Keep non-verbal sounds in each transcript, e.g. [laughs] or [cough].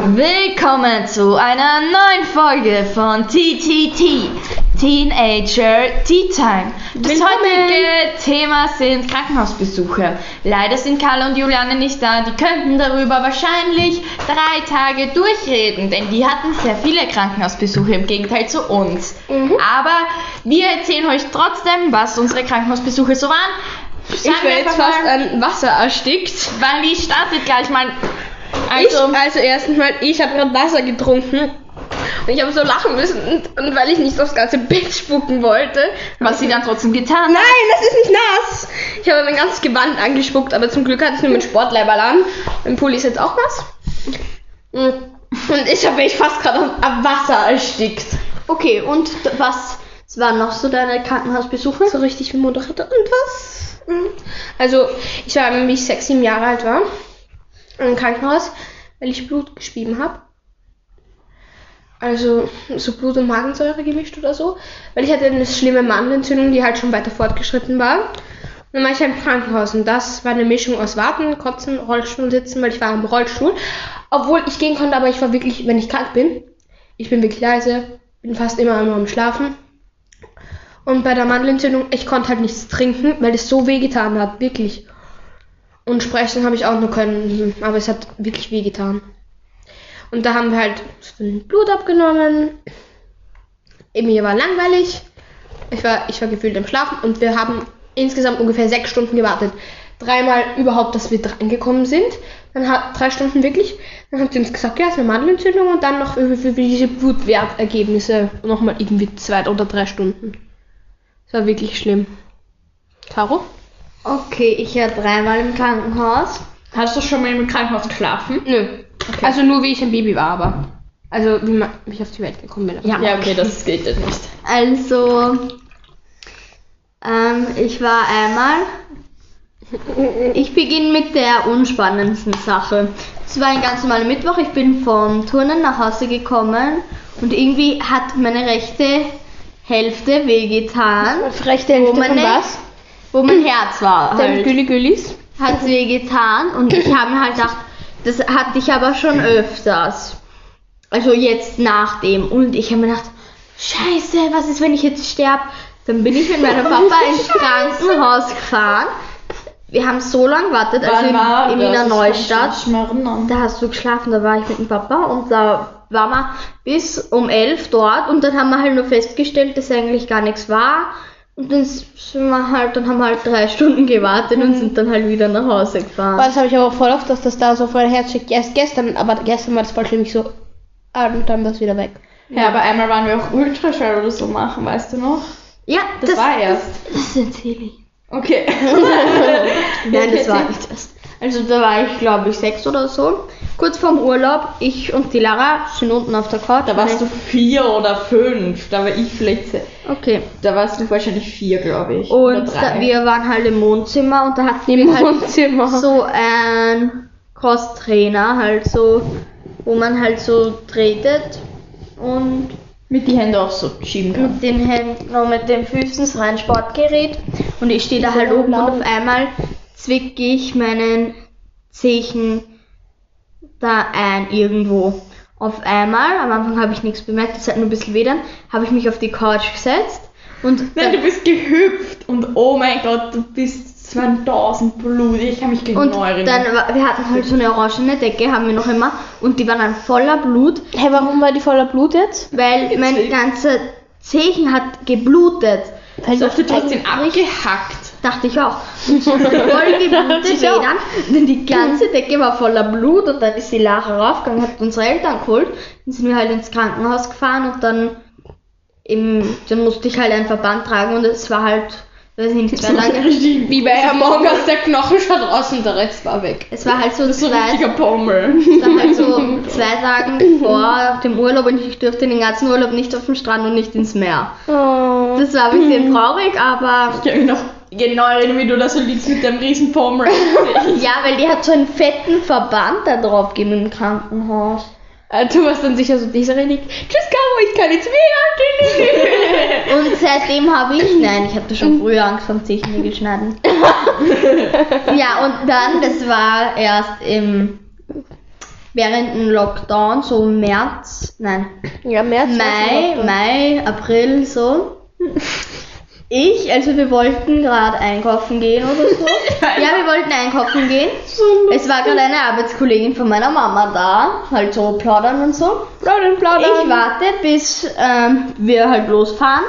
Willkommen zu einer neuen Folge von TTT, Teenager Tea Time. Das heutige Thema sind Krankenhausbesuche. Leider sind Carla und Juliane nicht da, die könnten darüber wahrscheinlich drei Tage durchreden, denn die hatten sehr viele Krankenhausbesuche im Gegenteil zu uns. Aber wir erzählen euch trotzdem, was unsere Krankenhausbesuche so waren. Ich Sagen wir wäre jetzt fast an Wasser erstickt. weil die startet gleich mal. Also, Also, ich, also erstens mal, ich habe gerade Wasser getrunken. Und ich habe so lachen müssen. Und, und weil ich nicht aufs ganze Bett spucken wollte. was sie dann trotzdem getan hat. Nein, das ist nicht nass. Ich habe mein ganzes Gewand angespuckt, aber zum Glück hatte ich nur mit Sportleiberl an. Mein Pulli ist jetzt auch nass. Und ich habe mich fast gerade am- Wasser erstickt. Okay, und was waren noch so deine Krankenhausbesuche? So richtig wie Moderator. Und was? Also, ich war, wie ich sechs, sieben Jahre alt war, im Krankenhaus, weil ich Blut gespieben habe. Also, so Blut und Magensäure gemischt oder so. Weil ich hatte eine schlimme Mandelentzündung, die halt schon weiter fortgeschritten war. Und dann war ich im Krankenhaus und das war eine Mischung aus Warten, Kotzen, Rollstuhl sitzen, weil ich war im Rollstuhl. Obwohl ich gehen konnte, aber ich war wirklich, wenn ich krank bin, ich bin wirklich leise, bin fast immer immer am Schlafen. Und bei der Mandelentzündung, ich konnte halt nichts trinken, weil es so weh getan hat, wirklich. Und sprechen habe ich auch nur können, aber es hat wirklich weh getan. Und da haben wir halt Blut abgenommen. Mir war langweilig. Ich war, ich war gefühlt im Schlafen und wir haben insgesamt ungefähr sechs Stunden gewartet. Dreimal überhaupt, dass wir drangekommen sind. Dann hat drei Stunden wirklich. Dann hat sie uns gesagt, ja, es ist eine Mandelentzündung und dann noch für, für diese Blutwertergebnisse nochmal irgendwie zwei oder drei Stunden. Das war wirklich schlimm. Caro? Okay, ich war dreimal im Krankenhaus. Hast du schon mal im Krankenhaus geschlafen? Nö. Also nur wie ich ein Baby war, aber. Also wie, ma- wie ich auf die Welt gekommen bin. Ja. Ja, okay, das geht jetzt nicht. Also, ähm, ich war einmal. Ich beginne mit der unspannendsten Sache. Es war ein ganz normaler Mittwoch. Ich bin vom Turnen nach Hause gekommen und irgendwie hat meine rechte Hälfte wehgetan, Rechte Hälfte von was? Wo mein Herz war. Halt. Güli Gülis? hat weh getan und ich habe mir halt gedacht, das hatte ich aber schon öfters. Also jetzt nach dem. Und ich habe mir gedacht, scheiße, was ist, wenn ich jetzt sterbe? Dann bin ich mit meinem Papa ins Krankenhaus gefahren. Wir haben so lange gewartet, also in, in Wiener Neustadt. Da hast du geschlafen, da war ich mit dem Papa und da waren wir bis um elf dort und dann haben wir halt nur festgestellt, dass eigentlich gar nichts war. Und dann sind wir halt, dann haben wir halt drei Stunden gewartet und sind dann halt wieder nach Hause gefahren. Das habe ich aber auch voll oft, dass das da so voll Herz schickt. Erst gestern, aber gestern war das voll schlimm. Ich so, ah, und dann war es wieder weg. Ja, aber einmal waren wir auch Ultraschall oder so machen, weißt du noch? Ja, Das, war erst. Das erzähle ich. Okay. [laughs] Nein, das war nicht das. Also da war ich, glaube ich, sechs oder so. Kurz vorm Urlaub, ich und die Lara sind unten auf der Couch. Da warst du vier oder fünf. Da war ich vielleicht. se- Okay. Da warst du wahrscheinlich vier, glaube ich. Und da, wir waren halt im Wohnzimmer und da hatten wir halt Wohnzimmer. so ein Cross-Trainer, halt so, wo man halt so tretet und mit die Hände auch so schieben kann. mit den Händen und mit den Füßen so ein Sportgerät. Und ich stehe da halt oben und auf einmal zwicke ich meinen Zechen da ein irgendwo. Auf einmal, am Anfang habe ich nichts bemerkt, es hat nur ein bisschen weh dann, habe ich mich auf die Couch gesetzt und [laughs] Nein, du bist gehüpft und oh mein Gott, du bist 2000 Blut. Ich kann mich genau Und erinnern. dann, wir hatten halt so eine orangene Decke, haben wir noch immer, und die war dann voller Blut, Hä, warum war die voller Blut jetzt? weil mein ganzer Zehen hat geblutet. Weil so, du hast den abgehackt. Dachte ich auch. Und voll geblutet ich. Denn die ganze Decke war voller Blut und dann ist die Lara raufgegangen, hat unsere Eltern geholt. Dann sind wir halt ins Krankenhaus gefahren und dann, im, dann musste ich halt einen Verband tragen und es war halt, weiß ich nicht, zwei [laughs] lange. Wie bei Among Us, der Knochen schaut raus und der Rest war weg. Es war halt so So ein zwei, richtiger Pommel. es war halt so [laughs] zwei Tagen vor dem Urlaub und ich durfte den ganzen Urlaub nicht auf den Strand und nicht ins Meer. Oh. Das war ein bisschen traurig, aber Ich noch genau wie du da so liegst mit deinem riesen Pommel. [laughs] ja, weil die hat so einen fetten Verband da drauf gegeben im Krankenhaus. Äh, Du warst dann sicher so dieser Renik. Tschüss, Caro, ich kann jetzt mehr. [laughs] Und seitdem habe ich, nein, ich hatte schon früher angefangen, Zehennägel schneiden. [laughs] ja, und dann, das war erst im während dem Lockdown, so März, nein, Ja, März. Mai, Mai, April, so. Ich, also wir wollten gerade einkaufen gehen oder so. [laughs] ja, wir wollten einkaufen gehen. Es war gerade eine Arbeitskollegin von meiner Mama da, halt so plaudern und so. Plaudern, plaudern. Ich warte, bis ähm, wir halt losfahren.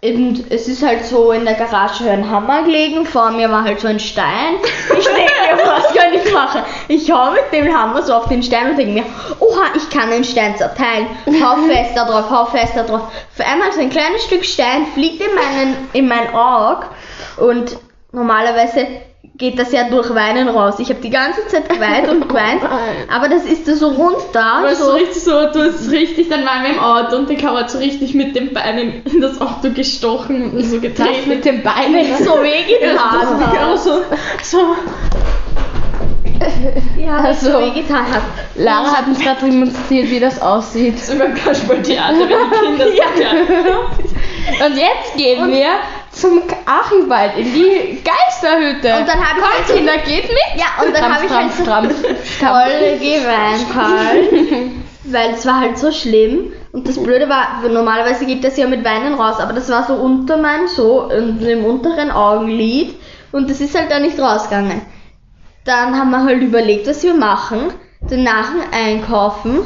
Und es ist halt so in der Garage ein Hammer gelegen, vor mir war halt so ein Stein. Ich denke mir, was kann ich machen? Ich hau mit dem Hammer so auf den Stein und denke mir, oha, ich kann den Stein zerteilen. Hau fester drauf, hau fester drauf. Auf einmal so ein kleines Stück Stein fliegt in, meinen, in mein Auge und normalerweise geht das ja durch Weinen raus. Ich habe die ganze Zeit geweint und [laughs] geweint, aber das ist da so. Weißt so du, richtig so, du hast richtig, dann waren wir im Auto und die Kamera hat so richtig mit den Beinen in das Auto gestochen und so getreten. mit den Beinen. so wehgetan [laughs] Ja, hat. so, so. Ja, Also, so wehgetan hat. Lara hat uns gerade demonstriert, wie das aussieht. So beim Kasperltheater, wenn die Kinder [laughs] so Und jetzt gehen wir zum Archibald in die Geisterhütte. Und dann habe ich Kommt, halt so- Kinder, geht mit. Ja, und dann habe ich halt so [laughs] voll geweint halt. [laughs] Weil es war halt so schlimm. Und das Blöde war, normalerweise geht das ja mit Weinen raus, aber das war so unter meinem, so in, im unteren Augenlid. Und das ist halt da nicht rausgegangen. Dann haben wir halt überlegt, was wir machen. Danach ein Einkaufen.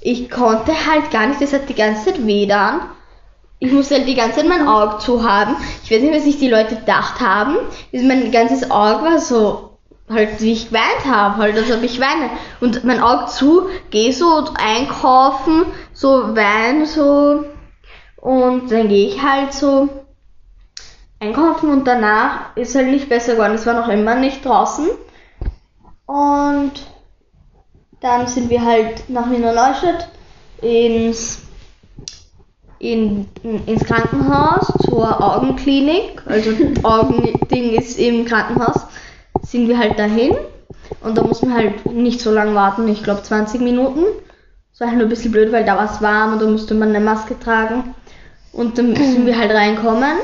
Ich konnte halt gar nicht, das hat die ganze Zeit weh dann. Ich musste halt die ganze Zeit mein Auge zu haben. Ich weiß nicht, was sich die Leute gedacht haben. Mein ganzes Auge war so, halt, wie ich geweint habe, halt, als ob ich weine. Und mein Auge zu, geh so einkaufen, so wein, so. Und dann gehe ich halt so einkaufen und danach ist halt nicht besser geworden. Es war noch immer nicht draußen. Und dann sind wir halt nach Wiener Neustadt ins, in, ins Krankenhaus zur Augenklinik. Also [laughs] Augending ist im Krankenhaus. Sind wir halt dahin. Und da mussten wir halt nicht so lange warten, ich glaube 20 Minuten. Das war halt nur ein bisschen blöd, weil da war es warm und da musste man eine Maske tragen. Und dann [clears throat] sind wir halt reinkommen.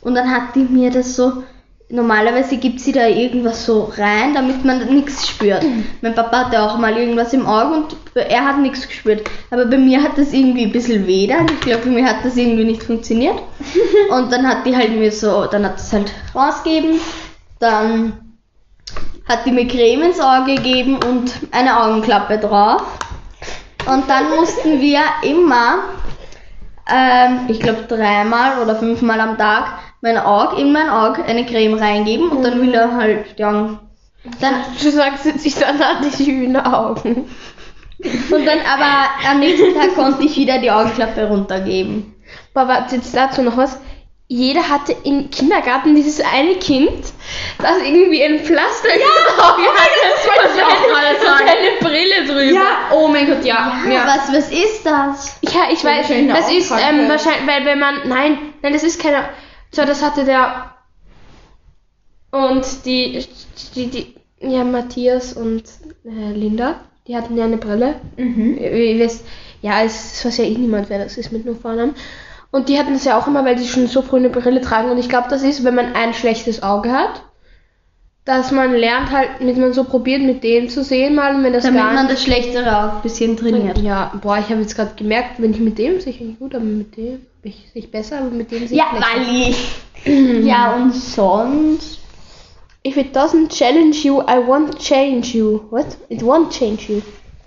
Und dann hat die mir das so, normalerweise gibt sie da irgendwas so rein, damit man nichts spürt. [clears throat] Mein Papa hatte auch mal irgendwas im Auge und er hat nichts gespürt. Aber bei mir hat das irgendwie ein bisschen weh dann. Ich glaube, bei mir hat das irgendwie nicht funktioniert. [laughs] Und dann hat die halt mir so, dann hat es halt rausgegeben. Dann hat die mir Creme ins Auge gegeben und eine Augenklappe drauf. Und dann mussten wir immer, ähm, ich glaube dreimal oder fünfmal am Tag, mein Auge, in mein Auge eine Creme reingeben und dann wieder halt die Augen. Dann, Du sagst jetzt, ich dann hatte ich schöne Augen. und dann aber am nächsten Tag konnte ich wieder die Augenklappe runtergeben. Aber warte, jetzt dazu noch was. Jeder hatte im Kindergarten dieses eine Kind, das irgendwie ein Pflaster ja, Auge hatte. Das wollte ich auch mal sagen. eine Brille drüber. Ja, oh mein Gott, ja. ja. Was, was ist das? Ja, ich weiß, das ist ähm, wahrscheinlich, weil wenn man, nein, nein, das ist keine, so, das hatte der, und die, die, die ja, Matthias und äh, Linda, die hatten ja eine Brille. Mhm. Ihr, ihr wisst, ja, es weiß ja eh niemand, wer das ist mit nur Vornamen. Und die hatten das ja auch immer, weil die schon so früh eine Brille tragen. Und ich glaube, das ist, wenn man ein schlechtes Auge hat, dass man lernt halt, mit man so probiert, mit dem zu sehen mal, und wenn das Damit gar man nicht das schlechtere Auge ein bisschen trainiert. ja, boah, ich habe jetzt gerade gemerkt, wenn ich mit dem sich nicht gut, aber mit dem bin ich sich besser, aber mit dem sich Ja, schlechter. weil [clears throat] ich. Ja, und sonst. If it doesn't challenge you, I won't change you. What? It won't change you.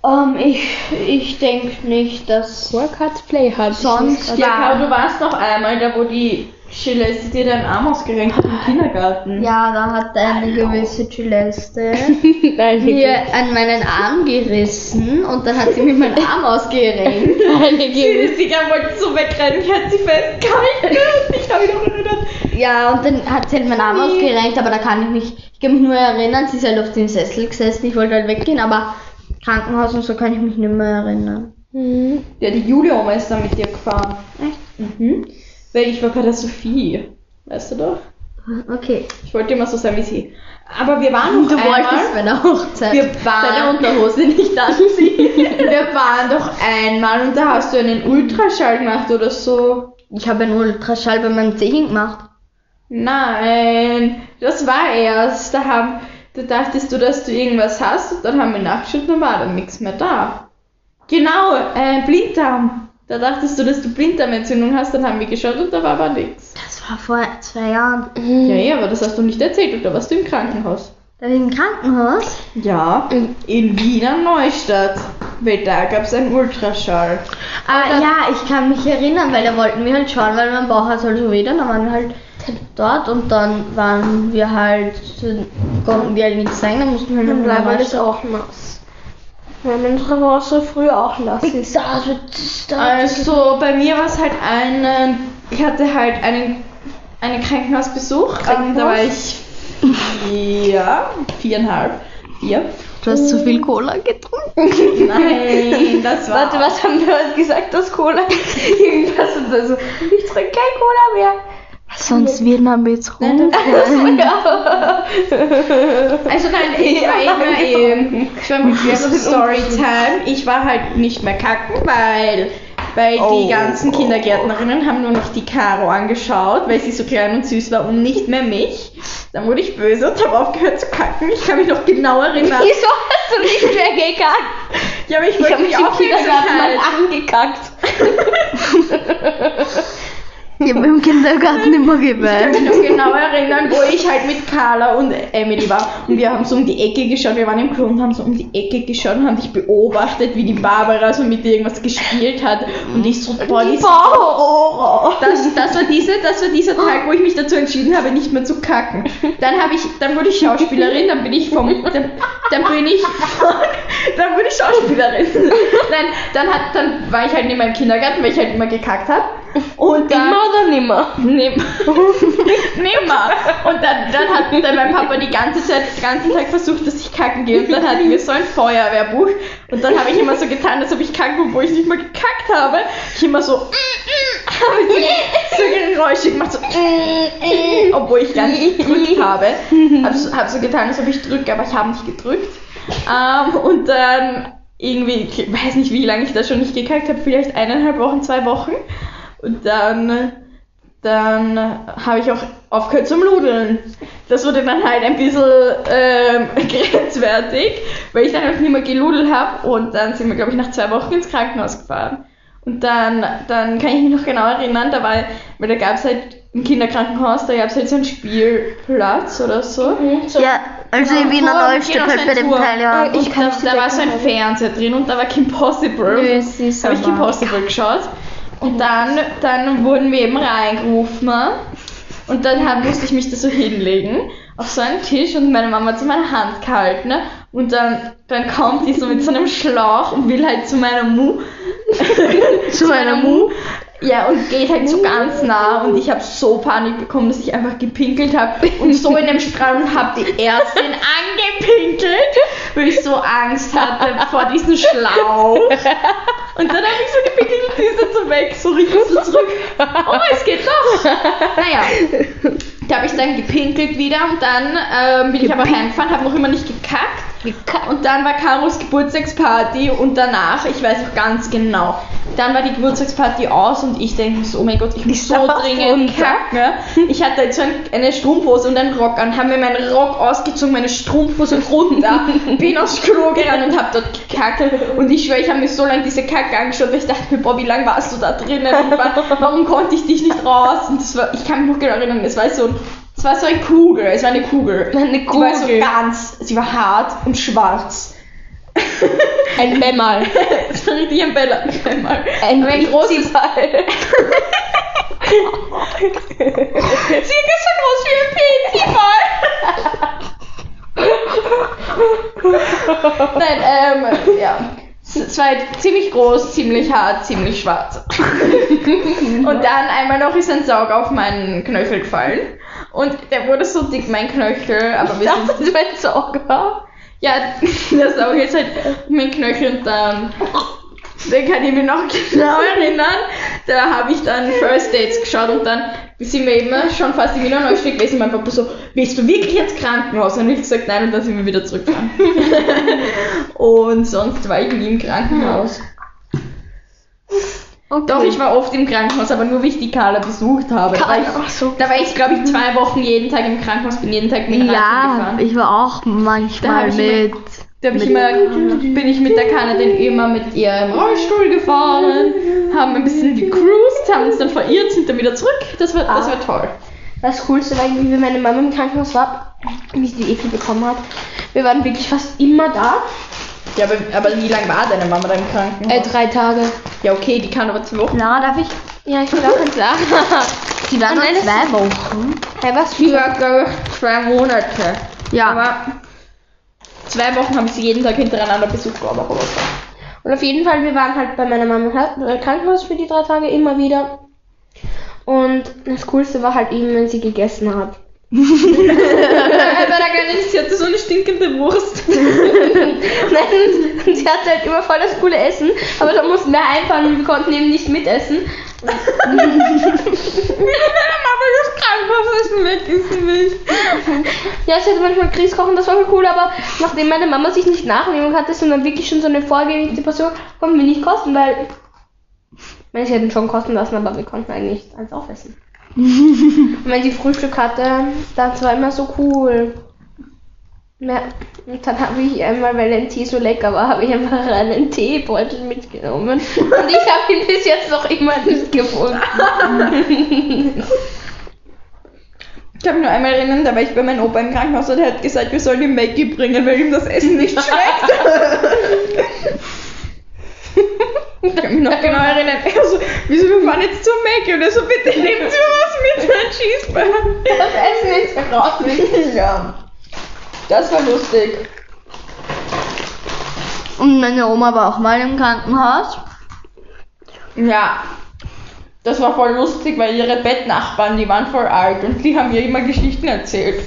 Ähm, ich ich denke nicht, dass. Work hard, play hard. Sonst, Ja, ja. aber du warst doch einmal da, wo die Celeste dir deinen Arm ausgerenkt hat im Kindergarten. Ja, da hat eine gewisse Celeste [laughs] Nein, mir an meinen Arm gerissen und dann hat sie mir meinen Arm ausgerenkt. [laughs] Eine Sie gewisse. ist sicher, wollte so wegrennen, ich hatte sie festgehalten. Ich habe mich erinnert. Ja, und dann hat sie halt meinen Arm ausgerenkt, aber da kann ich mich, ich kann mich nur erinnern, sie ist halt auf den Sessel gesessen, ich wollte halt weggehen, aber Krankenhaus und so kann ich mich nicht mehr erinnern. Mhm. Ja, die Julia-Oma ist da mit dir gefahren. Echt? Mhm. Weil ich war bei der Sophie. Weißt du doch? Okay. Ich wollte immer so sein wie sie. Aber wir waren noch Du einmal, wolltest bei der Hochzeit Wir waren, Unterhose nicht anziehen. [laughs] wir waren doch einmal und da hast du einen Ultraschall gemacht oder so. Ich habe einen Ultraschall bei meinem Zehen gemacht. Nein, das war erst. Da haben, Da dachtest du, dass du irgendwas hast und dann haben wir nachgeschaut und dann war dann nichts mehr da. Genau, äh, Blinddarm. Da dachtest du, dass du Blinddarmentzündung hast, dann haben wir geschaut und da war aber nichts. Das war vor zwei Jahren. Ja, ja, aber das hast du nicht erzählt und da warst du im Krankenhaus. Da war ich im Krankenhaus. Ja, in Wiener Neustadt. Weil da gab es einen Ultraschall. Aber ja, ich kann mich erinnern, weil da wollten wir halt schauen, weil mein Bauch hat halt so weh, dann waren wir halt dort und dann waren wir halt, konnten wir halt nichts sagen, dann mussten wir halt Dann nochmal alles auch nass. Haben unsere Wasser früher auch nass. Also bei mir war es halt eine, ich hatte halt einen, einen Krankenhausbesuch. Ähm, da war ich vier, viereinhalb, vier. Du hast zu viel Cola getrunken. Nein, das war... [laughs] Warte, was haben wir heute gesagt, dass Cola [laughs] irgendwas und so. Ich trinke kein Cola mehr. Sonst wird man betrunken. Also nein, ich war immer eben, ich war mit Storytime. Ich war halt nicht mehr kacken, weil, weil Oh. die ganzen Kindergärtnerinnen haben nur noch die Caro angeschaut, weil sie so klein und süß war und nicht mehr mich. Dann wurde ich böse und habe aufgehört zu kacken. Ich kann mich noch genau erinnern. Wieso hast du nicht mehr gekackt? Ja, aber ich Ich wollte habe mich mich im auch Kindergarten mal angekackt. [laughs] Ich habe im Kindergarten immer Ich kann geweint. mich noch genau erinnern, wo ich halt mit Carla und Emily war. Und wir haben so um die Ecke geschaut, wir waren im Klo und haben so um die Ecke geschaut und haben dich beobachtet, wie die Barbara so mit dir irgendwas gespielt hat. Und ich so, boah, die ist das, das war diese, das war dieser Tag, wo ich mich dazu entschieden habe, nicht mehr zu kacken. Dann habe ich, dann wurde ich Schauspielerin, dann bin ich vom, dann, dann bin ich, dann wurde ich Schauspielerin. Nein, dann hat, dann war ich halt mehr im Kindergarten, weil ich halt immer gekackt habe. Und dann, Immer oder nimmer? Nimm. [laughs] Nimmer. Und dann, dann hat dann mein Papa die ganze Zeit, den ganzen Tag versucht, dass ich kacken gehe. Und dann hatten wir so ein Feuerwehrbuch. Und dann habe ich immer so getan, als ob ich kacken, obwohl ich nicht mal gekackt habe. Ich immer so, habe so, so Geräusche gemacht, so, obwohl ich gar nicht gedrückt habe. Habe so, hab so getan, als ob ich drücke, aber ich habe nicht gedrückt. Ähm, und dann irgendwie, ich weiß nicht, wie lange ich da schon nicht gekackt habe, vielleicht eineinhalb Wochen, zwei Wochen. Und dann, dann habe ich auch aufgehört zum Ludeln. Das wurde dann halt ein bisschen ähm, [laughs] grenzwertig, weil ich dann halt nicht mehr geludelt habe. Und dann sind wir, glaube ich, nach zwei Wochen ins Krankenhaus gefahren. Und dann, dann kann ich mich noch genau erinnern, da war, weil da gab es halt im Kinderkrankenhaus, da gab es halt so einen Spielplatz oder so. Ja, also in Wiener Turm, Neustadt genau, halt so bei dem. Teil, ja. Und da, da war so ein Fernseher drin und da war Kim Possible. Nö, ist habe ich Kim Possible geschaut. Und dann, dann wurden wir eben reingerufen. Und dann hab, musste ich mich da so hinlegen auf so einen Tisch und meine Mama hat so meine Hand gehalten. Ne? Und dann, dann kommt die so mit so einem Schlauch und will halt zu meiner Mu. [laughs] zu meiner Mu. Ja, und geht halt so ganz nah und ich habe so Panik bekommen, dass ich einfach gepinkelt habe und so in dem Strahl und habe die Ärztin [laughs] angepinkelt, weil ich so Angst hatte vor diesem Schlauch. Und dann habe ich so gepinkelt und die ist dann so weg, so richtig so zurück. Oh, es geht doch. Naja, da habe ich dann gepinkelt wieder und dann ähm, bin ich aber heimgefahren, habe noch immer nicht gekackt. Und dann war Karos Geburtstagsparty und danach, ich weiß noch ganz genau, dann war die Geburtstagsparty aus und ich denke so, oh mein Gott, ich muss so dringend kacken. [laughs] Ich hatte jetzt so ein, eine Strumpfhose und einen Rock an, haben mir meinen Rock ausgezogen, meine Strumpfhose runter, [laughs] bin aufs Klo gerannt und habe dort gekackt. Und ich schwöre, ich habe mir so lange diese Kacke angeschaut, weil ich dachte mir, boah, wie lange warst du da drinnen? Warum konnte ich dich nicht raus? Und das war, ich kann mich noch genau erinnern, es war so ein es war so eine Kugel, es war eine Kugel. Eine Die war so Kugel. ganz, sie war hart und schwarz. [laughs] Ein Bämmerl. War richtig ein. Einmal. Ein ein großes. Prinzipal. Circa so groß wie ein Pizza. [laughs] Nein, ähm, ja. War halt ziemlich groß, ziemlich hart, ziemlich schwarz. [laughs] Und dann einmal noch ist ein Saug auf meinen Knöchel gefallen. Und der wurde so dick, mein Knöchel, aber wir sind du ein Sauger? Ja, der Saug ist halt mein Knöchel und dann. Den kann ich mir noch [laughs] genau erinnern. Da habe ich dann First Dates geschaut und dann sind wir eben schon fast in Wiener Neustadt gewesen. Mein Papa so, willst du wirklich ins Krankenhaus? Und ich gesagt, nein, und dann sind wir wieder zurückgefahren. [laughs] und sonst war ich nie im Krankenhaus. Okay. Doch, ich war oft im Krankenhaus, aber nur wie ich die Carla besucht habe. Da war ich, so. da war ich glaube ich, zwei Wochen jeden Tag im Krankenhaus, bin jeden Tag mit Rad Ja, gefahren. ich war auch Da manchmal ich mit. Da ich immer, bin ich mit der Kanadin immer mit ihrem Rollstuhl gefahren, haben ein bisschen gecruised, haben uns dann verirrt, sind dann wieder zurück. Das war, das war toll. Das Coolste war irgendwie, wie meine Mama im Krankenhaus war, wie sie die Ekel bekommen hat. Wir waren wirklich fast immer da. Ja, aber, aber wie lange war deine Mama da im Äh, Krankenhaus? drei Tage. Ja, okay, die kann aber zwei Wochen. Lara, darf ich? Ja, ich will auch eins sagen. [laughs] Die war Und nur zwei Wochen. hey, was Die für... war, glaube ich, zwei Monate. Ja. Aber zwei Wochen habe ich sie jeden Tag hintereinander besucht, glaube ich, oder so. Und auf jeden Fall, wir waren halt bei meiner Mama im Krank- äh, Krankenhaus für die drei Tage immer wieder. Und das Coolste war halt eben, wenn sie gegessen hat. Aber da gar nicht, sie hatte so eine stinkende Wurst. [laughs] Nein, sie hatte halt immer voll das coole Essen, aber da mussten wir einfahren und wir konnten eben nicht mitessen. Mama das Krankenhausessen wegessen will. Ja, sie hatte manchmal Grieß kochen, das war voll cool, aber nachdem meine Mama sich nicht nachnehmen hatte, sondern wirklich schon so eine vorgelegte Portion, konnten wir nicht kosten, weil. Ich meine, sie hätten schon kosten lassen, aber wir konnten eigentlich alles aufessen. [laughs] und wenn sie Frühstück hatte, das war immer so cool. Ja, und dann habe ich einmal, weil ein Tee so lecker war, habe ich einfach einen Teebeutel mitgenommen. Und ich habe ihn bis jetzt noch immer nicht gefunden. [laughs] Ich mich nur einmal erinnern, da war ich bei meinem Opa im Krankenhaus und er hat gesagt, wir sollen ihm Maggie bringen, weil ihm das Essen nicht [laughs] schmeckt. Ich kann mich noch genau erinnern. Er so, wieso, wir fahren jetzt zur Maggie? Und er so, bitte nehmt mir was mit, ein Cheeseburger. Das Essen ist grauslich. Ja. Das war lustig. Und meine Oma war auch mal im Krankenhaus. Ja. Das war voll lustig, weil ihre Bettnachbarn, die waren voll alt und die haben ihr immer Geschichten erzählt.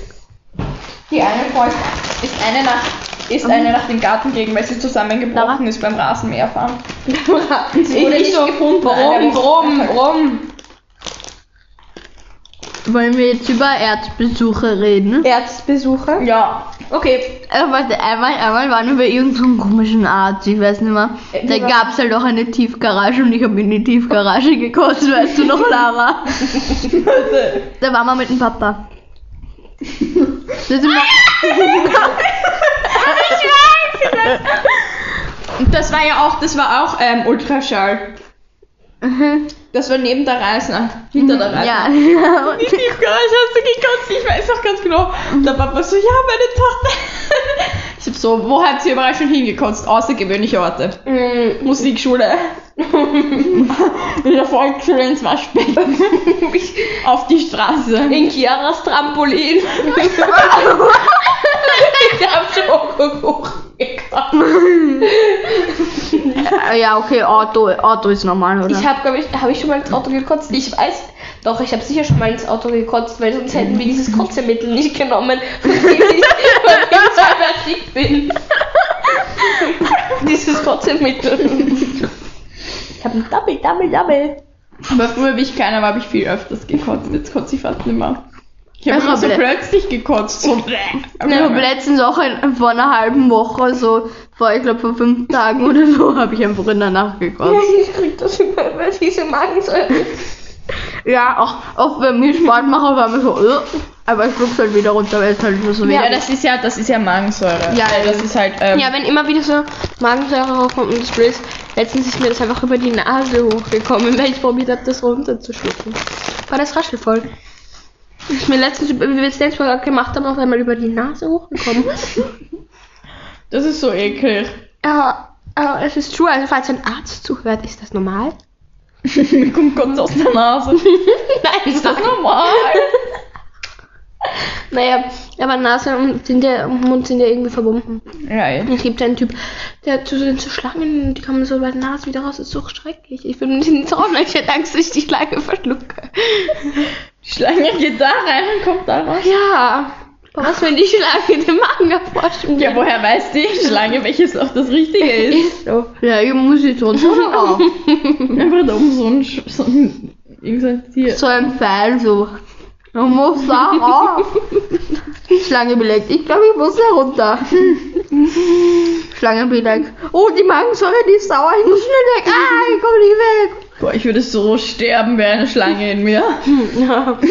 Die eine Freundin ist eine Nacht ist eine Nacht im Garten gegangen, weil sie zusammengebrochen ist beim Rasenmäherfahren. Sie wurde nicht gefunden. eine Woche warum, später. warum? Wollen wir jetzt über Erzbesuche reden? Erzbesucher? Ja. Okay, Äh, warte, einmal, einmal waren wir bei irgendeinem komischen Arzt, ich weiß nicht mehr. Äh, Da gab es halt auch eine Tiefgarage und ich habe in die Tiefgarage [laughs] gekotzt, weißt du noch, Lara? [laughs] Da waren wir mit dem Papa. [laughs] Da sind wir, Und [laughs] das war ja auch, das war auch ähm, Ultraschall. Das war neben der Reise, hinter der Reise. ja, [laughs] [laughs] Die Tiefgarage hast du gekotzt, ich weiß noch ganz genau. Und der Papa so, ja, meine Tochter. [laughs] Ich hab so, wo hat sie überall schon hingekotzt? Außergewöhnliche Orte. mm, Musikschule. In der Volksschule ins Waschbecken. Auf die Straße. in Chiaras Trampolin. ich hab Schokokuchen gekauft. Äh, ja, okay, Auto, Auto ist normal, oder? Ich habe, glaube ich, habe ich schon mal ins Auto gekotzt? Ich weiß. Doch, ich habe sicher schon mal ins Auto gekotzt, weil sonst hätten wir dieses Kotzemittel nicht genommen, [laughs] von dem ich, von [laughs] dem ich bin. dieses Kotzemittel. Ich habe ein Double, Double, Double. Aber früher, wie ich kleiner war, habe ich viel öfters gekotzt. Jetzt kotze ich fast nicht mehr. Ich habe immer so plötzlich gekotzt. So. Ich habe letztens auch in, vor einer halben Woche, so vor, ich glaube vor fünf Tagen oder so, [laughs] habe ich einfach in der Nacht gekotzt. Ich krieg das immer über diese Magensäure. Ja, auch oft wenn ich Sport mache, war mir so, äh, aber ich schluck's halt wieder runter, weil es halt nur so Ja, ist. das ist ja, das ist ja Magensäure. Ja, Weil das ist halt. Ähm, Ja, wenn immer wieder so Magensäure raufkommt und das Blöd ist, letztens ist mir das einfach über die Nase hochgekommen, [laughs] weil ich probiert habe, das runterzuschlucken. War das raschelvoll. Ist mir letztens, wie wir es letztes Mal gemacht haben, auf einmal über die Nase hochgekommen. [laughs] das ist so eklig. aber, aber es ist true, also falls ein Arzt zuhört, ist das normal? [laughs] Mir kommt Kotz aus der Nase. [laughs] Nein, Ist das normal? [laughs] Naja, aber Nase und, sind ja, und Mund sind ja irgendwie verbunden. Ja, eh. Es gibt einen Typ, der hat so, so Schlangen, die kommen so bei der Nase wieder raus, das ist so schrecklich. Ich nicht in den Zaun, weil ich hätte Angst, dass ich die Schlange verschlucke. Die Schlange geht da rein und kommt da raus. Ja, was, wenn die Schlange den Magen erforschen Ja, woher weiß die Schlange, welches Loch das richtige [laughs] ist? So. [laughs] Ja, ich muss jetzt runter. auch. Einfach da oben so ein, so ein, irgendein Tier. So ein Pfeil, so. Man muss da rauf. Schlange belegt. Ich glaube, ich muss da runter. Schlange belegt. Oh, die Magensäure, die ist sauer. Ich muss schnell weg. Ah, ich komme nicht weg. Boah, ich würde so sterben, wäre eine Schlange in mir. ja. [laughs]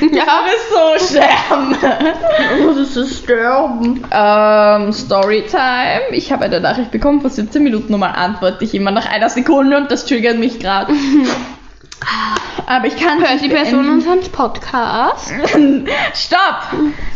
Ich würde so sterben. Würdest du sterben? Ähm, Storytime. Ich habe eine Nachricht bekommen vor 17 Minuten. Normal antworte ich immer nach einer Sekunde und das triggert mich gerade. [laughs] Aber ich kann Hört die Person unseren Podcast? [laughs] Stopp!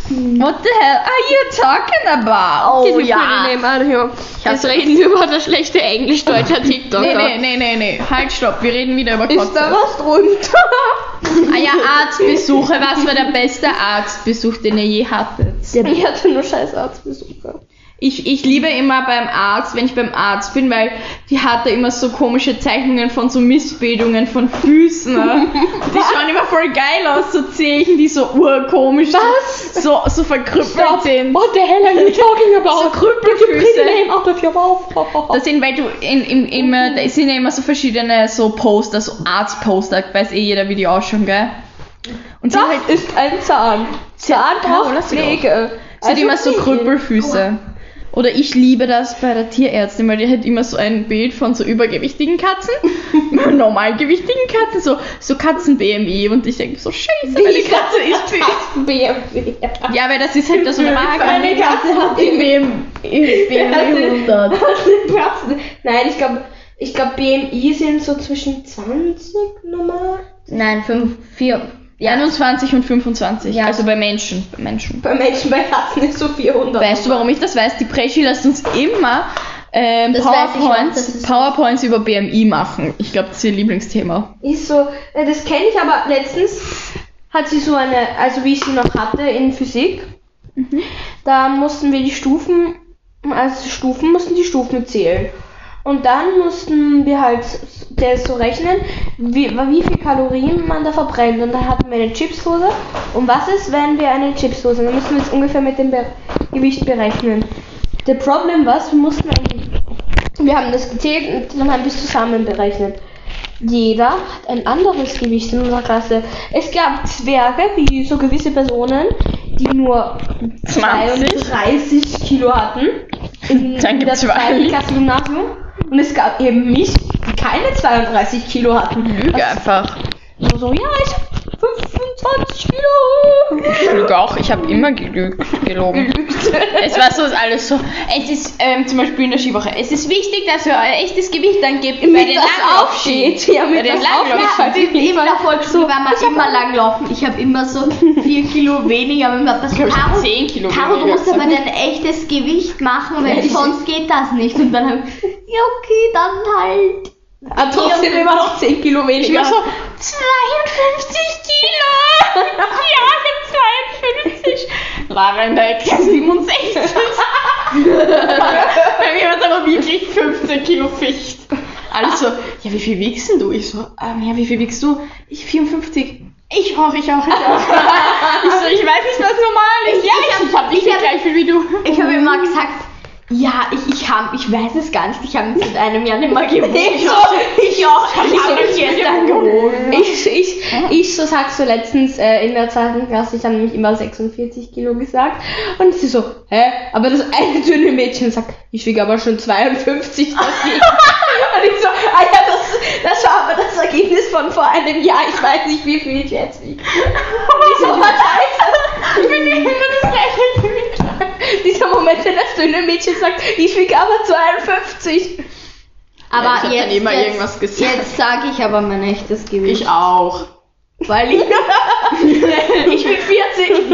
What the hell are you talking about? Oh ja. ja. Jetzt reden wir über das schlechte Englisch deutscher [laughs] TikTok. Nee, nee, nee, nee, nee. Halt, stopp. Wir reden wieder über Ist Kotze. da was drunter? Ah ja, Arztbesuche. Was war der beste Arztbesuch, den ihr je hattet? Ich hatte nur scheiß Arztbesuche. Ich, ich liebe immer beim Arzt, wenn ich beim Arzt bin, weil die hatte immer so komische Zeichnungen von so Missbildungen von Füßen. ne? [laughs] Die schauen immer voll geil aus, so Zehen, die so urkomisch Was? so, so verkrüppelt sind. What the hell are you talking [laughs] about? So Krüppelfüße. Das sind, weil du in, in, immer, da sind ja immer so verschiedene so Poster, so Arztposter, weiß eh jeder, wie die ausschauen, gell? Und Das halt, ist ein Zahn. Zahn Carola, braucht sie Pflege. sie hat immer so Pflege. Krüppelfüße. Oder ich liebe das bei der Tierärztin, weil die hat immer so ein Bild von so übergewichtigen Katzen, [laughs] normalgewichtigen Katzen, so, so Katzen-BMI und ich denke so, scheiße, meine Katze ist fit. BMW. Ja, weil das ist halt das so eine Meine Katze hat in BMI 100. Nein, ich glaube, ich glaube BMI sind so zwischen 20 normal. Nein, 5, 4. Ja, 21 und 25, Ja. also bei Menschen, bei Menschen. Bei Menschen, bei Katzen ist so 400. Weißt du, warum ich das weiß? Die Preschi lässt uns immer ähm, ich auch, PowerPoints, PowerPoints über BMI machen. Ich glaube, das ist ihr Lieblingsthema. Ist so, äh, das kenne ich aber letztens hat sie so eine, also wie ich sie noch hatte in Physik, da mussten wir die Stufen, also Stufen, mussten die Stufen zählen. Und dann mussten wir halt so rechnen, wie, wie viel Kalorien man da verbrennt. Und da hatten wir eine Chipsdose. Und was ist, wenn wir eine Chipsdose, dann müssen wir es ungefähr mit dem Be Gewicht berechnen. Der Problem war, wir mussten wir haben das gezählt und dann haben wir es zusammen berechnet. Jeder hat ein anderes Gewicht in unserer Klasse. Es gab Zwerge, wie so gewisse Personen, die nur 20? 32 Kilo hatten. In, Dann in der zweiten. Klasse Gymnasium. Und es gab eben mich, die keine 32 Kilo hatten. Lüge einfach. Also so, ja, ich hab 25 Kilo. Ich lüge auch, ich habe immer gelügt, gelogen. Es war so alles so. Es ist ähm, zum Beispiel in der Skiwoche. Es ist wichtig, dass ihr euer echtes Gewicht angebt bei Mit den das aufsteht. Ja, Bei mit den das aufsteht. in der Volksschule war man immer langlaufen. Ich habe immer so 4 Kilo weniger. So, glaub, ich hab Caro, 10 Kilo Caro, du weniger. musst aber dein echtes Gewicht machen, weil Ja, sonst geht das nicht. Und dann habe ich, ja okay, dann halt. Aber trotzdem immer noch 10 Kilo Ich weniger. war so 52 Kilo. [laughs] Ja, 52. Lara in der Ecke 67. Bei mir war es aber wirklich 15 Kilo Ficht. Also, ja, wie viel wiegst denn du? Ich so, ähm, ja, wie viel wiegst du? Ich 54. Ich auch, ich auch, ich auch. ich so, ich weiß nicht, was normal ist. Ja, ich, ich hab nicht ich hab- gleich viel wie du. Ich habe immer gesagt, ja, ich, ich, hab, ich weiß es gar nicht. Ich habe seit einem Jahr nicht mehr gewogen. Ich so, ich auch, ich hab mich gestern gewogen. Ich, ich, ich so sagst du letztens äh, in der zweiten Klasse, ich habe nämlich immer 46 Kilo gesagt. Und sie so, hä? Aber das eine dünne Mädchen sagt, ich wiege aber schon 52 [laughs] deswegen. Und ich so, ah ja, das, das war aber das Ergebnis von vor einem Jahr. Ich weiß nicht, wie viel ich jetzt wiege. Und ich so, [laughs] was heißt das? Ich bin immer das gleiche Gewicht. [laughs] Dieser Moment, wenn das dünne Mädchen sagt, ich wiege aber 52. Aber Ja, ich dann jetzt, jetzt, irgendwas gesagt. jetzt sage ich aber mein echtes Gewicht. Ich auch. Weil ich, [laughs] Ich bin 40.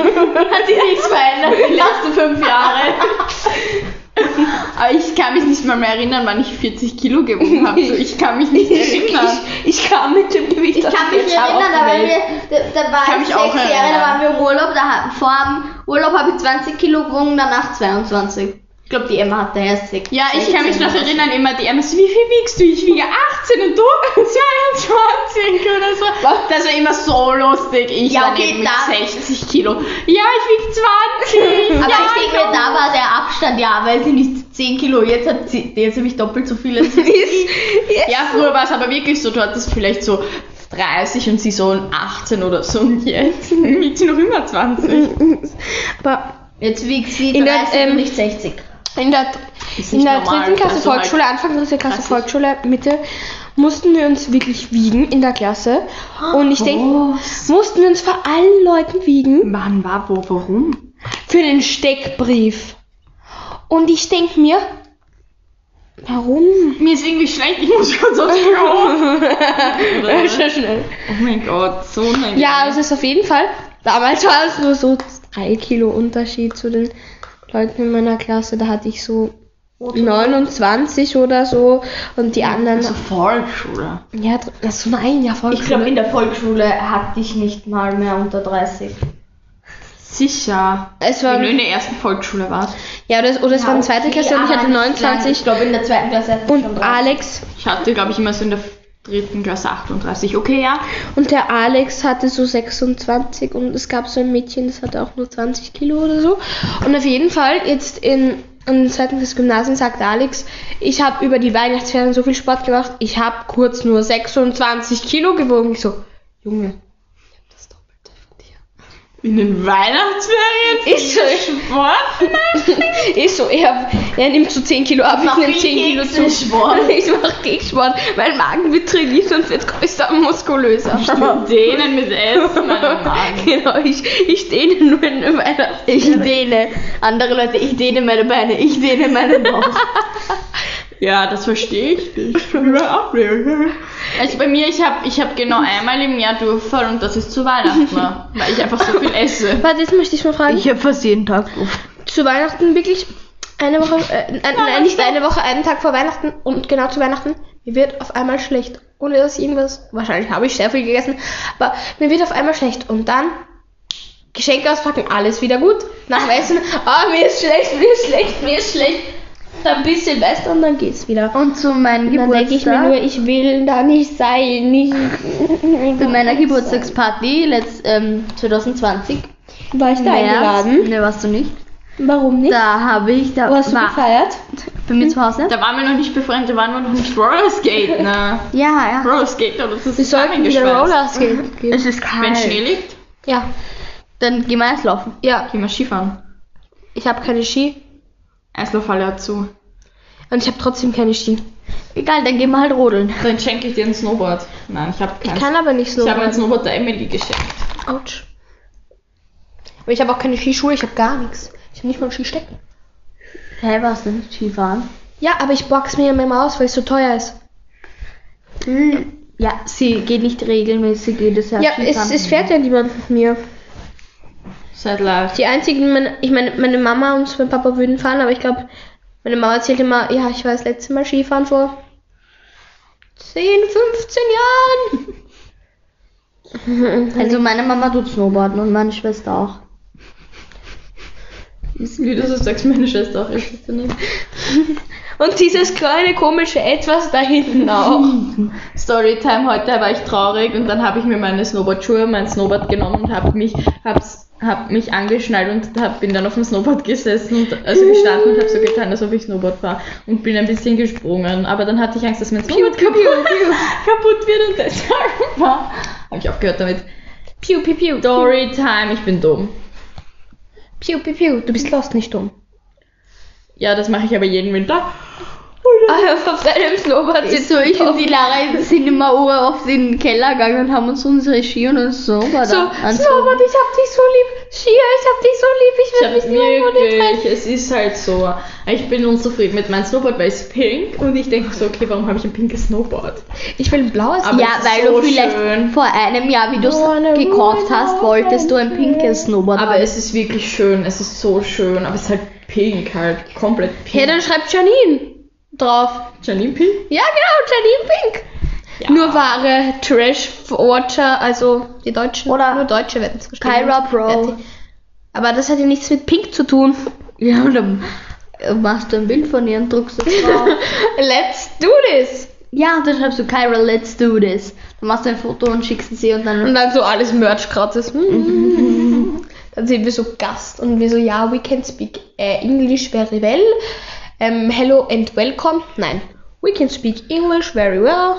Hat sich nichts verändert die letzten fünf Jahre. [laughs] [laughs] Aber ich kann mich nicht mal mehr erinnern, wann ich 40 Kilo gewogen habe. So, ich kann mich nicht [laughs] erinnern. Ich, ich kam mit dem Gewicht. ich kann mich erinnern, da, waren wir, da, da war kann ich auch sechs Jahre, da waren wir im Urlaub, da vor dem Urlaub habe ich 20 Kilo gewogen, danach 22. Ich glaube, die Emma erst 6. Ja, ich kann mich noch erinnern, immer die Emma so, wie viel wiegst du? Ich wiege 18 und du 22 oder so. Das war immer so lustig. Ich Ja, war okay, mit da- 60 Kilo. Ja, ich wiege 20. Aber ja, ich denke da war der Abstand, ja, weil sie nicht 10 Kilo, jetzt hat sie, jetzt habe ich doppelt so viele. [laughs] Ja, früher war es aber wirklich so, du hattest vielleicht so 30 und sie so ein 18 oder so und jetzt wiegt sie noch immer 20. [laughs] Aber Jetzt wiegt sie In der, 30 ähm, und nicht 60. in der, in nicht der dritten Klasse also halt Volksschule, Anfang dritte Klasse 30. Volksschule, Mitte, mussten wir uns wirklich wiegen in der Klasse. Und ich denke, mussten wir uns vor allen Leuten wiegen Wann war wo? Warum? für den Steckbrief. Und ich denke mir, warum? Mir ist irgendwie schlecht, ich muss kurz aufs Klo. Schnell. oh mein Gott, so ein Ja, es ist auf jeden Fall. Damals war es nur so drei Kilo Unterschied zu den Leuten in meiner Klasse. Da hatte ich so 29 oder so und die anderen. Also Volksschule. Ja, dr- das ist so ein Jahr voll. Ich glaube, in der Volksschule hatte ich nicht mal mehr unter 30. Sicher. es Wenn war du in der ersten Volksschule warst. ja, oder es, oder es war eine zweite Klasse und ich hatte Ich 29 glaube, in der zweiten Klasse hatte ich und 30. Alex Ich hatte, glaube ich, immer so in der dritten Klasse 38. Okay, ja. und der Alex hatte so 26 und es gab so ein Mädchen, das hatte auch nur 20 Kilo oder so. Und auf jeden Fall jetzt in am zweiten des Gymnasium sagt Alex, ich habe über die Weihnachtsferien so viel Sport gemacht, ich habe kurz nur 26 Kilo gewogen. Ich so, Junge, ich hab das Doppelte von dir. In den Weihnachtsferien? Ist so. Sport? [laughs] Ist so, er, er nimmt so 10 Kilo ab, ich Mach nehme wie 10 Kilo zu. Kekse-Sport. [laughs] Ich mache Gegensport. Mein Magen wird trainiert und wird größer und muskulöser. Denen mit Essen, meinem [laughs] Magen. genau, ich, ich dehne nur in meiner. Ich dehne. Andere Leute, ich dehne meine Beine, ich dehne meinen Bauch. Ja, das verstehe ich nicht. Also bei mir, ich habe ich hab genau [laughs] einmal im Jahr Durchfall und das ist zu Weihnachten, [laughs] weil ich einfach so viel esse. [laughs] Warte, jetzt möchte ich mal fragen. habe fast jeden Tag Luft. zu Weihnachten wirklich eine Woche, äh, nein, nein, nicht eine Woche, einen Tag vor Weihnachten und genau zu Weihnachten, mir wird auf einmal schlecht. Ohne dass ich irgendwas, wahrscheinlich habe ich sehr viel gegessen, aber mir wird auf einmal schlecht. Und dann Geschenke auspacken, alles wieder gut. Nach dem Essen, ah, mir ist schlecht, mir ist schlecht, mir ist schlecht. Dann ein bisschen besser und dann geht's wieder. Und zu meinem Und dann denke ich mir nur, Geburtstag, ich will da nicht sein. Nicht zu meiner [laughs] Geburtstagsparty letzt, ähm, 2020. War ich da März. eingeladen? Ne, warst du nicht. Warum nicht? Da habe ich, da Wo hast du war gefeiert? [laughs] bei mir zu Hause. Da waren wir noch nicht befreundet, da waren wir noch nicht Rollerskate, ne? Ja, ja. Rollerskate oder das sollten wieder Rollerskate [laughs] gehen. Es ist kalt. Wenn Schnee liegt, Ja, Dann gehen wir Eislaufen. ja. gehen wir Skifahren. Ich habe keine Ski Eislaufhalle hat zu. und ich habe trotzdem keine Ski. Egal, dann gehen wir halt rodeln. Dann schenke ich dir ein Snowboard. Nein, ich habe Ich keins. kann aber nicht Ich habe ein Snowboard. Snowboard der Emily geschenkt. Autsch. Aber ich habe auch keine Skischuhe, ich habe gar nichts. Ich habe nicht mal einen Skistecken. Hä, hey, was denn? Skifahren? Ja, aber ich box mir immer aus, weil es so teuer ist. Hm. Ja, sie geht nicht regelmäßig jedes Jahr Ja, es, es fährt ja niemand mit mir. Seid live. Die einzigen, meine, ich meine, meine Mama und mein Papa würden fahren, aber ich glaube, meine Mama erzählt immer, ja, ich war das letzte Mal Skifahren vor 10, 15 Jahren. [laughs] Also meine Mama tut Snowboarden und meine Schwester auch. Wie du so sagst, meine Schwester auch ist daneben. [laughs] Und dieses kleine komische Etwas da hinten auch. Storytime, heute war ich traurig und dann habe ich mir meine Snowboardschuhe, mein Snowboard genommen und habe mich, hab's, hab mich angeschnallt und hab, bin dann auf dem Snowboard gesessen und also gestanden und habe so getan, als ob ich Snowboard fahre und bin ein bisschen gesprungen. Aber dann hatte ich Angst, dass mein Snowboard kaputt, [laughs] kaputt wird und deshalb war, habe ich aufgehört damit. Piu, piu, piu. Storytime, ich bin dumm. Piu, piu, piu. Du bist lost, nicht dumm. Ja, das mache ich aber jeden Winter. Ah, auf deinem Snowboard sitzt So, ich und die Lara sind immer in den Keller gegangen und haben uns unsere Ski und unser Snowboard So, anzogen. Snowboard, ich hab dich so lieb. Skier, ich hab dich so lieb. Ich Ich will hab mich nicht wirklich, trennen. es ist halt so. Ich bin unzufrieden mit meinem Snowboard, weil es ist pink und ich denke so, okay, warum habe ich ein pinkes Snowboard? Ich will ein blaues. Aber ja, es ist weil so du vielleicht schön. vor einem Jahr, wie du es gekauft hast, wolltest du ein pinkes Snowboard Aber haben. es ist wirklich schön, es ist so schön, aber es ist halt pink, halt komplett Ja, pink. dann schreibt Janine drauf. Janine Pink? Ja, genau, Janine Pink. Ja. Nur wahre Trash-Watcher, also die Deutschen. Oder nur Deutsche werden es verstehen. Kyra Pro. Fertig. Aber das hat ja nichts mit Pink zu tun. Ja, und dann äh, machst du ein Bild von ihr und druckst es drauf. [laughs] Let's do this. ja, und dann schreibst du Kyra, let's do this. Dann machst du ein Foto und schickst es ihr und dann Und dann so alles Merch gratis. [laughs] dann sind wir so Gast und wir so, ja, we can speak äh, English very well. Ähm, hello and welcome. Nein, we can speak English very well.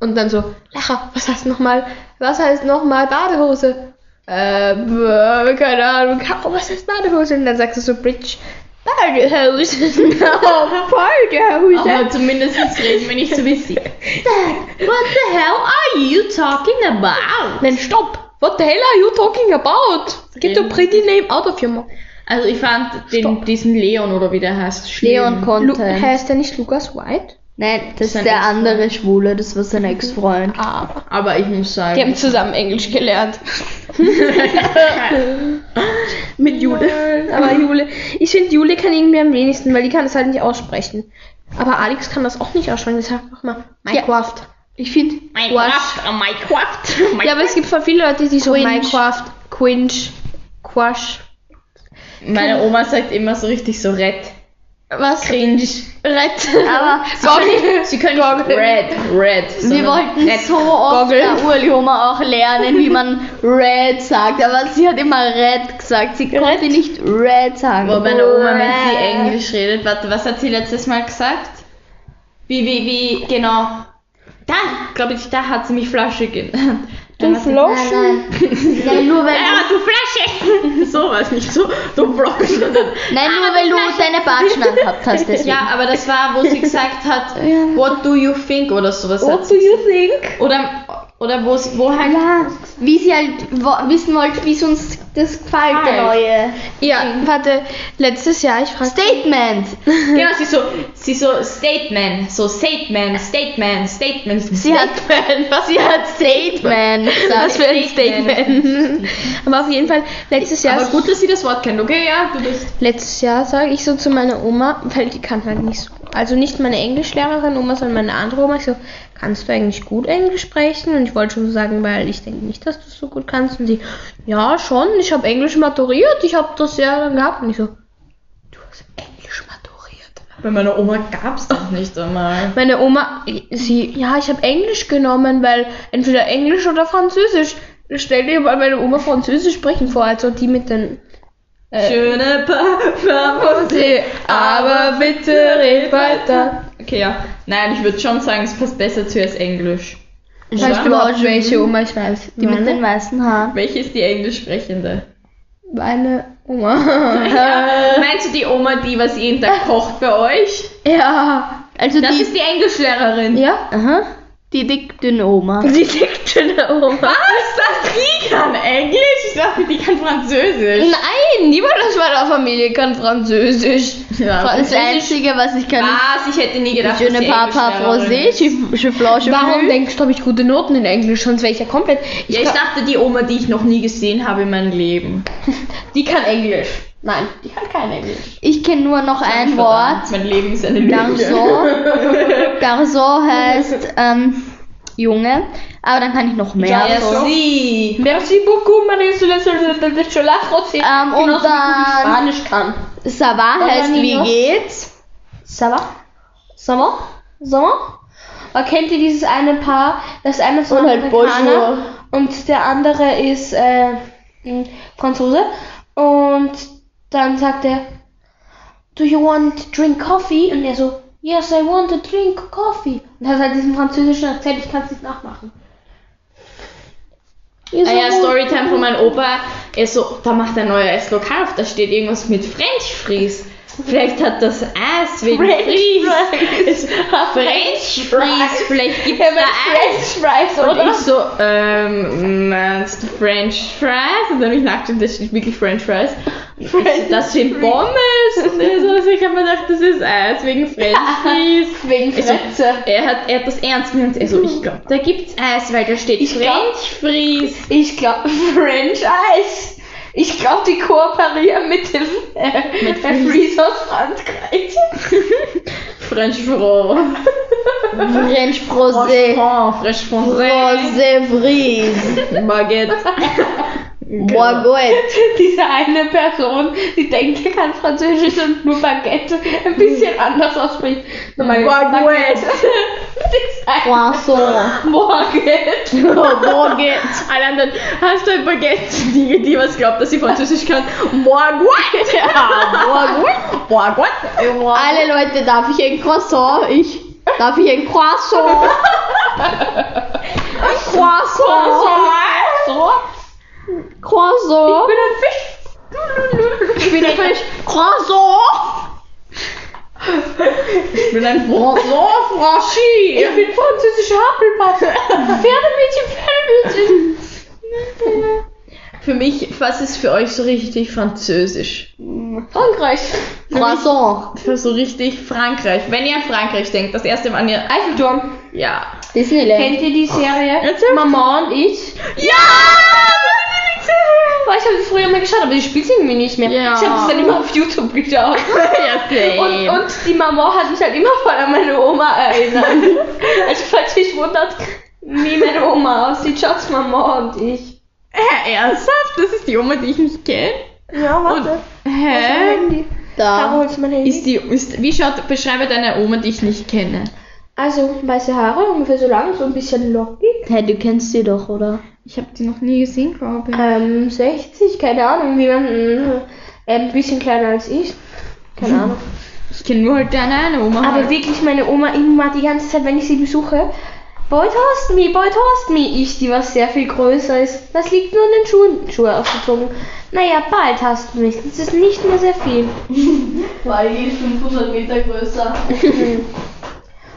Und dann so, Lacher, was heißt nochmal, was heißt nochmal Badehose? Äh, bäh, keine Ahnung, oh, was heißt Badehose? Und dann sagst du so Bridge, Badehosen. [laughs] Badehosen. Aber zumindest reden wir nicht so wie sie. [laughs] What the hell are you talking about? Nein, stopp. What the hell are you talking about? Get your pretty name out of your mouth. Also ich fand den, Stopp. diesen Leon oder wie der heißt, schlimm. Leon Lu Content. heißt der nicht Lucas White? Nein, das ist Sein der Ex-Freund. andere Schwule, das war sein Ex-Freund. Aber. Aber ich muss Die sagen, haben zusammen Englisch gelernt. [laughs] Mit Jule. Aber Jule, ich finde Jule kann irgendwie am wenigsten, weil die kann es halt nicht aussprechen. Aber Alex kann das auch nicht aussprechen. Das sagt mal Minecraft. Ich finde, Minecraft, oh, Minecraft. Ja, aber es gibt voll viele Leute, die so Quinch. Minecraft, Quinch, Quash. Meine Oma sagt immer so richtig so red. Was? Cringe. Red. aber [laughs] Sie können nicht red, red. wir wollten red. so oft Goggle. der Urli-Oma auch lernen, wie man Red sagt, aber sie hat immer Red gesagt. Sie konnte nicht Red sagen. Wo meine Oma, wenn sie Red. Englisch redet, warte, was hat sie letztes Mal gesagt? Wie, wie, wie, genau. Da, glaube ich, da hat sie mich Flasche genannt. [laughs] Du Floschen. nein. nein, nur weil Ja, du, du Flasche! [laughs] so was nicht so, du Flasche. [laughs] nein, nur weil du deine Batschen angehabt hast. Deswegen. Ja, aber das war, wo sie [laughs] gesagt hat, what do you think oder sowas. hat What do you think? Oder, oder wo, wo halt. Ja, wie sie halt wo, wissen wollte, wie es uns das gefällt, der Halt. neue Ja, warte, letztes Jahr, ich frage. Statement. [laughs] Genau, sie so, sie so Statement, so Statement, Statement, Statement. Sie hat, sie hat Statement. Was für ein Statement. [laughs] Aber auf jeden Fall, letztes Jahr, Aber gut, dass sie das Wort kennt, okay? Ja, du bist. letztes Jahr sage ich so zu meiner Oma, weil die kann halt nicht so, also nicht meine Englischlehrerin Oma, sondern meine andere Oma. Ich so, kannst du eigentlich gut Englisch sprechen? Und ich wollte schon so sagen, weil ich denke nicht, dass du es so gut kannst. Und sie, ja, schon, ich habe Englisch maturiert, ich habe das ja dann gehabt. Und ich so, du hast Englisch maturiert. Bei meiner Oma gab's das nicht einmal. Meine Oma, sie, ja, ich habe Englisch genommen, weil entweder Englisch oder Französisch. Stell dir mal meine Oma Französisch sprechen vor, also die mit den. Äh, Schöne Parfumsee, aber bitte red weiter. Okay, ja. Nein, ich würde schon sagen, es passt besser zu als Englisch. Ich weiß Oder? überhaupt welche Oma ich weiß. Die mit den weißen Haaren. Welche ist die Englisch sprechende? Meine Oma. [laughs] [laughs] Meinst du die Oma, die was jeden Tag kocht bei euch? ja. Also Das die, ist die Englischlehrerin. Ja? aha, die dick dünne Oma. Die dickte Oma. Was? Das die kann Englisch? Ich dachte, die kann Französisch. Nein, niemand aus meiner Familie kann Französisch. Ja. Einzige, was ich kann, Was? Ich hätte nie gedacht, schöne sie Papa Frosé, je, flanche Warum denkst du, habe ich gute Noten in Englisch? Sonst wäre ich ja komplett. Ich Ja, ich dachte, die Oma, die ich noch nie gesehen habe in meinem Leben. [laughs] die kann Englisch. Nein, die kann kein Englisch. Ich kenne nur noch ein Wort. Mein Leben ist eine Lüge. Garçon. [laughs] Garçon heißt ähm, Junge, aber dann kann ich noch mehr. Ja, so. so. Sie. Merci beaucoup, Frosé. Ähm, und Genauso dann- ich Spanisch kann. Ça va Hola, heißt wie geht's? Ça va? Ça va? Ça va? Aber kennt ihr dieses eine Paar? Das eine ist Und halt Amerikaner Bonjour. und der andere ist äh, ein Franzose. Und dann sagt er, Do you want to drink coffee? Und er so, Yes, I want to drink coffee. Und hat halt diesen französischen Akzent, ich kann es nicht nachmachen. Yes, Ah ja, Storytime to von meinem Opa. Er so, da macht ein neues Lokal auf, da steht irgendwas mit French Fries. Vielleicht hat das Eis wegen French Fries. fries. [laughs] French Fries, vielleicht gibt's Ja, da Eis. French Fries, Und oder? ich so, ähm, meinst du French Fries? Und dann habe ich nachgeschaut, das steht wirklich French Fries. Das sind Pommes. Und also ich habe mir gedacht, das ist Eis wegen French Fries. [laughs] Wegen Also, Fretze. er hat, er hat das ernst gemeint. Also, ich glaube, da gibt's Eis, weil da steht Ich glaub- French Fries. Ich glaube, [laughs] French Ice. Ich glaube, die kooperieren mit dem äh, Mit [laughs] Freeze aus Frankreich. French Fro. French Frosé. French Français. Frosé Fries. Baguette. Baguette. [laughs] Diese eine Person, die denkt, er kann Französisch und nur Baguette ein bisschen anders ausspricht. Nochmal Baguette. Croissant. [laughs] Baguette. [laughs] Baguette. Alle anderen, hast du ein Baguette? Die, die was glaubt, dass sie Französisch kann. Baguette. Baguette. Baguette. Alle Leute, darf ich ein Croissant? Ich. Darf ich ein Croissant? Croissant. So. Croissant. Ich bin ein Fisch. Ich bin natürlich Croissant. Ich bin ein Croissant Franchi. Ich bin französische Happelpatte. Pferdemädchen, Pferdemädchen. Für mich, was ist für euch so richtig französisch? Frankreich. Croissant. Für so richtig Frankreich. Wenn ihr an Frankreich denkt, das erste Mal an ihr. Eiffelturm. Ja. Disneyland. Kennt ihr die Serie. Mama und ich? Ja! [laughs] Boah, ich habe die früher mal geschaut, aber die spielt irgendwie nicht mehr. Ja. Ich habe das dann immer auf YouTube geschaut. [laughs] ja, Und, und die Mama hat mich halt immer voll an meine Oma erinnert. [laughs] also falls euch wundert, wie meine Oma aussieht, schaut's Mama und ich. Hä, ernsthaft? Das ist die Oma, die ich nicht kenne? Ja, Und, hä? Da Da. holst du mein Handy. Ist die, ist, wie schaut, beschreibe deine Oma, die ich nicht kenne. Also weiße Haare, ungefähr so lang, so ein bisschen lockig. Hä, du kennst sie doch, oder? Ich habe die noch nie gesehen, glaube ich. Ähm, 60, keine Ahnung, wie man. Äh, ein bisschen kleiner als ich. Keine Ahnung. Ich kenne nur halt deine eine Oma. Aber halt. wirklich meine Oma immer die ganze Zeit, wenn ich sie besuche, Boy toast me, boy toast me. Ich, die was sehr viel größer ist. Das liegt nur an den Schuhen. Schuhe ausgezogen. Naja, bald hast du mich. Das ist nicht mehr sehr viel. Weil die ist 500 Meter größer. [laughs] [laughs]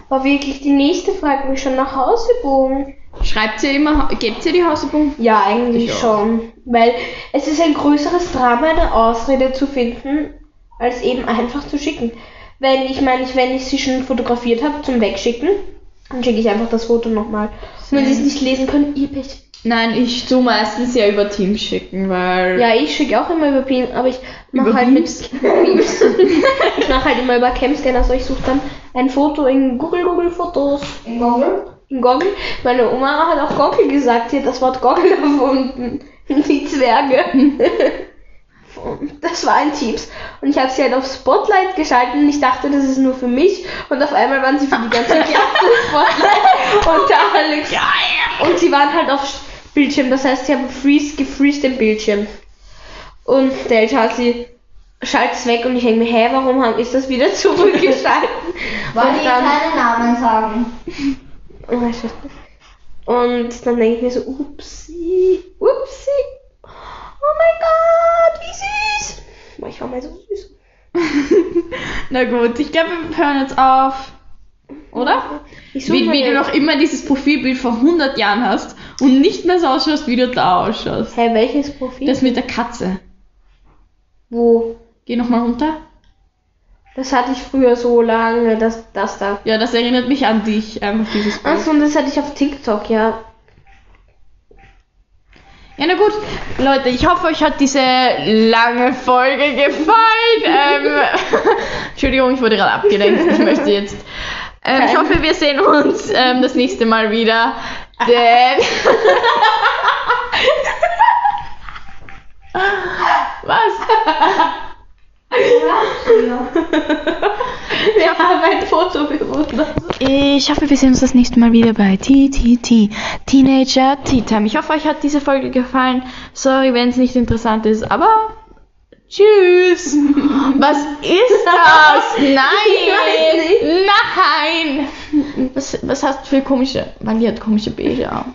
War wirklich, die nächste fragt mich schon nach Hausübungen. Schreibt ihr immer, gebt ihr die Hausübung? Ja, eigentlich Ich auch. schon. Weil es ist ein größeres Drama, eine Ausrede zu finden, als eben einfach zu schicken. Wenn ich meine, ich, wenn ich sie schon fotografiert habe zum Wegschicken, dann schicke ich einfach das Foto nochmal. Und wenn sie es nicht lesen können, ihr Pech. Nein, ich tu meistens ja über Teams schicken, weil. Ja, ich schicke auch immer über Beam, aber ich mache halt Beams? mit Beams. [laughs] ich mache halt immer über Camscanner, also ich suche dann ein Foto in Google, Google Fotos. In Google? In Goggle. Meine Oma hat auch Goggle gesagt, sie hat das Wort Goggle [laughs] erfunden. Die Zwerge. Das war ein Teams. Und ich habe sie halt auf Spotlight geschalten und ich dachte, das ist nur für mich. Und auf einmal waren sie für die ganze Klasse [laughs] Spotlight. Und da alle Und sie waren halt auf Bildschirm. Das heißt, sie haben freeze, gefreezed den Bildschirm. Und der sie schalt's weg und ich denke mir, hä, warum haben, ist das wieder [laughs] zurückgeschalten? [laughs] Weil Und die dann- keine Namen sagen. Und dann denke ich mir so, upsi, upsi. Oh mein Gott, wie süß. Ich war mal so süß. [laughs] Na gut, ich glaube, wir hören jetzt auf. Oder? Wie, wie du noch immer dieses Profilbild vor 100 Jahren hast und nicht mehr so ausschaust, wie du da ausschaust. Hä, welches Profil? Das mit der Katze. Wo? Geh nochmal runter. Das hatte ich früher so lange, das, das da. Ja, das erinnert mich an dich, einfach dieses Bild. Achso, und das hatte ich auf TikTok, ja. Ja, na gut, Leute, ich hoffe, euch hat diese lange Folge gefallen. ähm, [laughs] Entschuldigung, ich wurde gerade abgelenkt. Ich möchte jetzt. Ähm, ich hoffe, wir sehen uns ähm, das nächste Mal wieder. Denn. Was? Wir haben ein Foto bewundert. Ich hoffe, wir sehen uns das nächste Mal wieder bei TTT Teenager Tea Time. Ich hoffe, euch hat diese Folge gefallen. Sorry, wenn es nicht interessant ist, aber tschüss. Was ist das? [laughs] Nein! nicht. Nein! Was, was hast du für komische? Wally hat komische Bilder. Und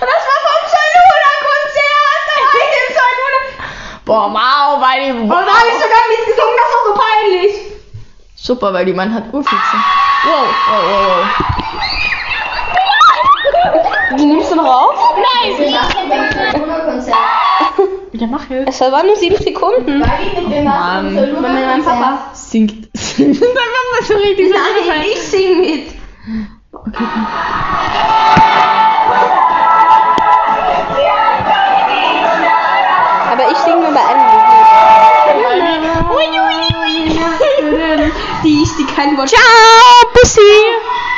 das war vom Salula-Konzert! Da war ich im Salula. Boah, wow, Wally. Und da habe ich sogar mitgesungen, das war so peinlich. Super, weil die Mann hat Urfüchse. Wow, wow, wow, wow. Die nimmst du noch auf? Konzert. Ja, mach ich. Es waren nur sieben Sekunden. Oh, Mann. Mann. Mein Papa singt. Mein Mama so richtig Nein, gefallen. ich sing mit. Okay. Aber ich sing nur bei einem Lied. Die ist die kein Wort. Ciao, Bussi!